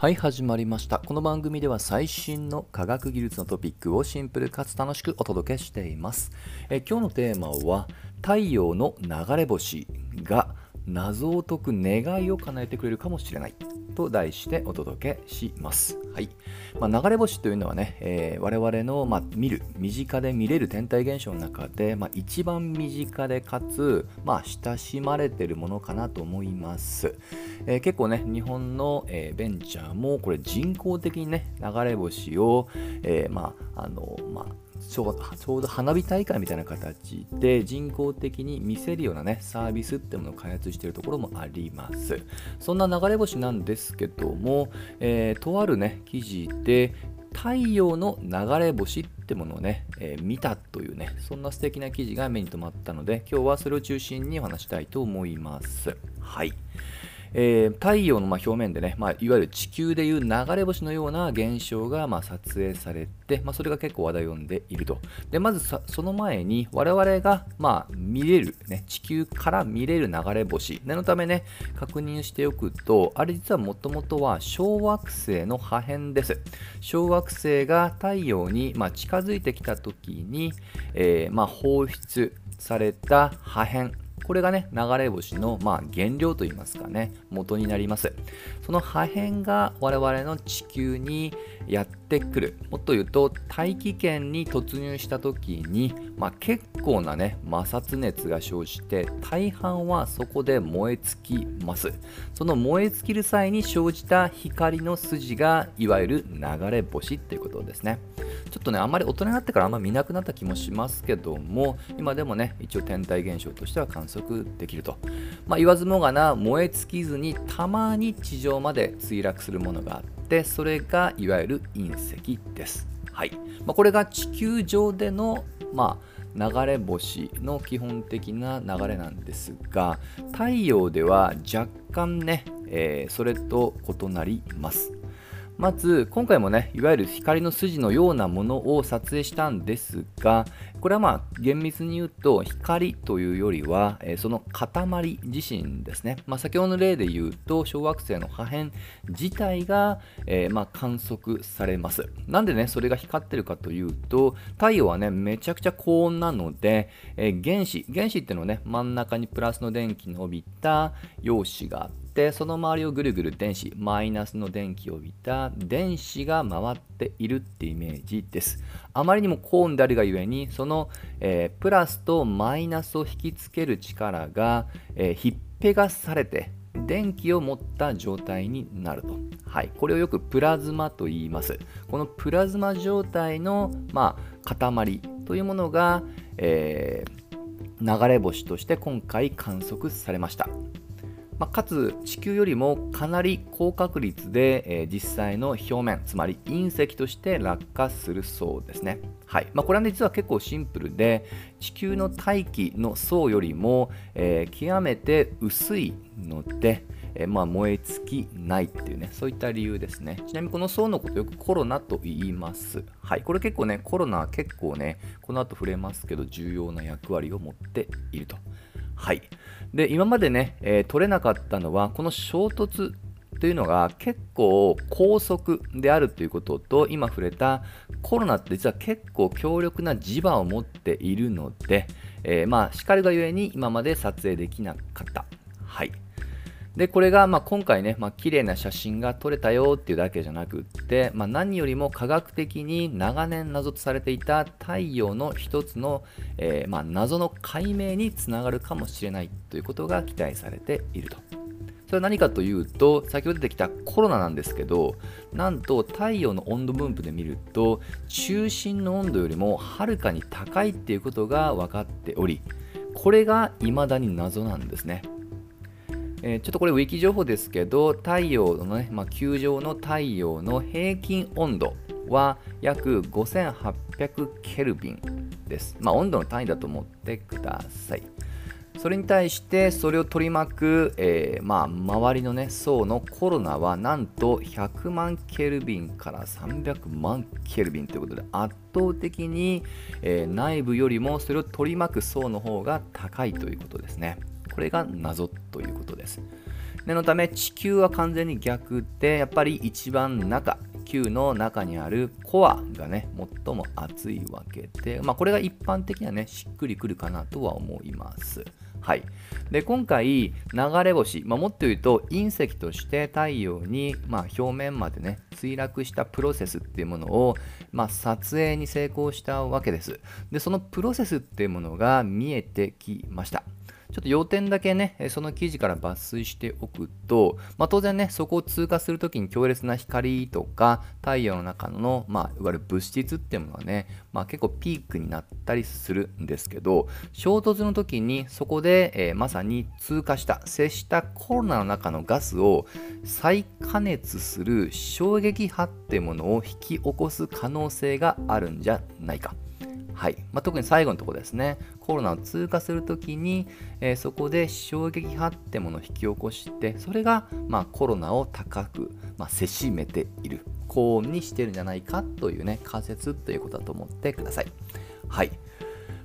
はい始まりました。この番組では最新の科学技術のトピックをシンプルかつ楽しくお届けしています。え今日のテーマは太陽の流れ星が謎を解く願いを叶えてくれるかもしれない。と題してお届けします。はいまあ、流れ星というのはね、えー、我々の、まあ、見る、身近で見れる天体現象の中で、まあ、一番身近でかつ、まあ、親しまれているものかなと思います。えー、結構ね、日本の、えー、ベンチャーもこれ人工的にね、流れ星を、えまあ、あの、まあ、ちょうど花火大会みたいな形で人工的に見せるようなねサービスってものを開発しているところもあります。そんな流れ星なんですけども、えー、とあるね記事で太陽の流れ星ってものをね、えー、見たというねそんな素敵な記事が目に留まったので今日はそれを中心にお話したいと思います。はい。えー、太陽のま表面でね、まあ、いわゆる地球でいう流れ星のような現象がま撮影されて、まあ、それが結構話題を呼んでいると。でまずその前に我々がま見れる、ね、地球から見れる流れ星念のためね確認しておくとあれ実はもともとは小惑星の破片です。小惑星が太陽にま近づいてきた時に、えー、ま放出された破片これがね、流れ星の、まあ、原料といいますかね、元になります。その破片が我々の地球にやってくる。もっと言うと、大気圏に突入した時に、まあ、結構なね、摩擦熱が生じて、大半はそこで燃え尽きます。その燃え尽きる際に生じた光の筋が、いわゆる流れ星っていうことですね。ちょっとね、あんまり大人になってからあんま見なくなった気もしますけども、今でもね、一応天体現象としては観測できると。まあ、言わずもがな、燃え尽きずにたまに地上まで墜落するものがあって、それがいわゆる隕石です。はい。まあ、これが地球上での、まあ、流れ星の基本的な流れなんですが太陽では若干ね、えー、それと異なりますまず今回もねいわゆる光の筋のようなものを撮影したんですがこれはまあ厳密に言うと光というよりは、え、その塊自身ですね、まあ、先ほどの例で言うと小惑星の破片自体が、えー、ま観測されます。なんでねそれが光ってるかというと太陽はねめちゃくちゃ高温なので、えー、原子原子っていうのはね真ん中にプラスの電気の帯びた陽子があってってその周りをぐるぐる電子マイナスの電気を帯びた電子が回っているってイメージですあまりにも高温であるがゆえにその、えー、プラスとマイナスを引きつける力が、えー、ひっぺがされて電気を持った状態になると。はい、これをよくプラズマと言います。このプラズマ状態の、まあ、塊というものが、えー、流れ星として今回観測されました。まあ、かつ地球よりもかなり高確率で、えー、実際の表面つまり隕石として落下するそうですね。はい。まあ、これは、ね、実は結構シンプルで地球の大気の層よりも、えー、極めて薄いので、え、まあ、燃え尽きないっていうねそういった理由ですね。ちなみにこの層のことよくコロナと言います。はい。これ結構ねコロナ結構ねこの後触れますけど重要な役割を持っていると。はい。で、今までね、えー、取れなかったのは、この衝突というのが結構高速であるということと、今触れたコロナって実は結構強力な磁場を持っているので、えー、まあ、叱るがゆえに今まで撮影できなかった。はい。で、これがまあ今回ね、まあ綺麗な写真が撮れたよっていうだけじゃなくって、まあ、何よりも科学的に長年謎とされていた太陽の一つの、えー、まあ謎の解明につながるかもしれないということが期待されていると。それは何かというと、先ほど出てきたコロナなんですけど、なんと太陽の温度分布で見ると、中心の温度よりもはるかに高いっていうことが分かっており、これが未だに謎なんですね。えー、ちょっとこれウィキ情報ですけど太陽のね、まあ、球状の太陽の平均温度は約5800ケルビンです。まあ、温度の単位だと思ってください。それに対してそれを取り巻く、えー、まあ、周りのね層のコロナはなんと100万ケルビンから300万ケルビンということで圧倒的に、えー、内部よりもそれを取り巻く層の方が高いということですね。これが謎ということです。念のため地球は完全に逆でやっぱり一番中球の中にあるコアがね最も熱いわけで、まあ、これが一般的にはねしっくりくるかなとは思います。はい、で今回、流れ星、まあ、もっと言うと隕石として太陽に、まあ、表面までね墜落したプロセスっていうものを、まあ、撮影に成功したわけです。でそのプロセスっていうものが見えてきました。ちょっと要点だけね、その記事から抜粋しておくと、まあ、当然ね、そこを通過するときに強烈な光とか、太陽の中の、まあ、いわゆる物質っていうものはね、まあ、結構ピークになったりするんですけど、衝突の時にそこで、えー、まさに通過した、接したコロナの中のガスを再加熱する衝撃波っていうものを引き起こす可能性があるんじゃないか。はいまあ、特に最後のところですね、コロナを通過する時に、えー、そこで衝撃波ってものを引き起こして、それが、まあ、コロナを高く、まあ、せしめている、高温にしてるんじゃないかというね、仮説ということだと思ってください。はい。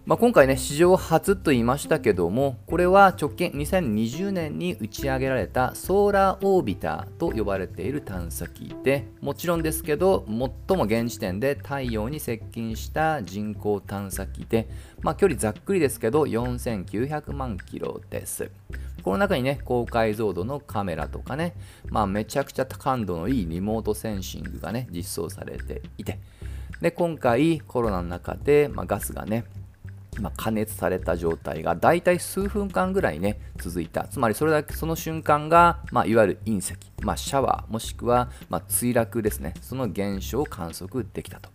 まあ、今回ね、史上初と言いましたけども、これは直近2020年に打ち上げられたソーラーオービターと呼ばれている探査機で、もちろんですけど、最も現時点で太陽に接近した人工探査機で、まあ、距離ざっくりですけど、4900万キロです。この中にね、高解像度のカメラとかね、まあ、めちゃくちゃ感度のいいリモートセンシングがね、実装されていて、で、今回コロナの中で、まあ、ガスがね、ま、加熱された状態がだいたい数分間ぐらいね続いた。つまりそれだけその瞬間が、まあ、いわゆる隕石、まあ、シャワーもしくは、ま墜落ですね。その現象を観測できたと、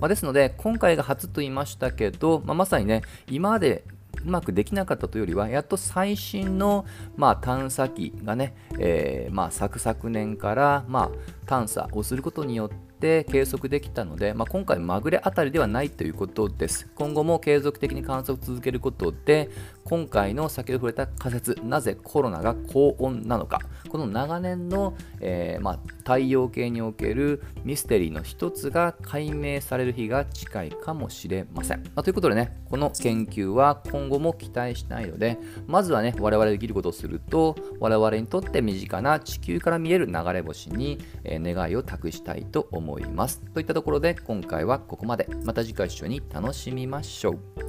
まですので今回が初と言いましたけど、ままさにね今までうまくできなかったというよりはやっと最新の、まあ、探査機がね、えー、まあ、昨昨年から、まあ、探査をすることによってって計測できたので、まあ、今回まぐれあたりではないということです。今後も継続的に観測を続けることで、今回の先ほど触れた仮説、なぜコロナが高温なのか、この長年の、えー、まあ、太陽系におけるミステリーの一つが解明される日が近いかもしれません。まあ、ということでね、この研究は今後も期待したいので、まずはね、我々できることをすると、我々にとって身近な地球から見える流れ星に、えー、願いを託したいと思います。といったところで今回はここまで。また次回一緒に楽しみましょう。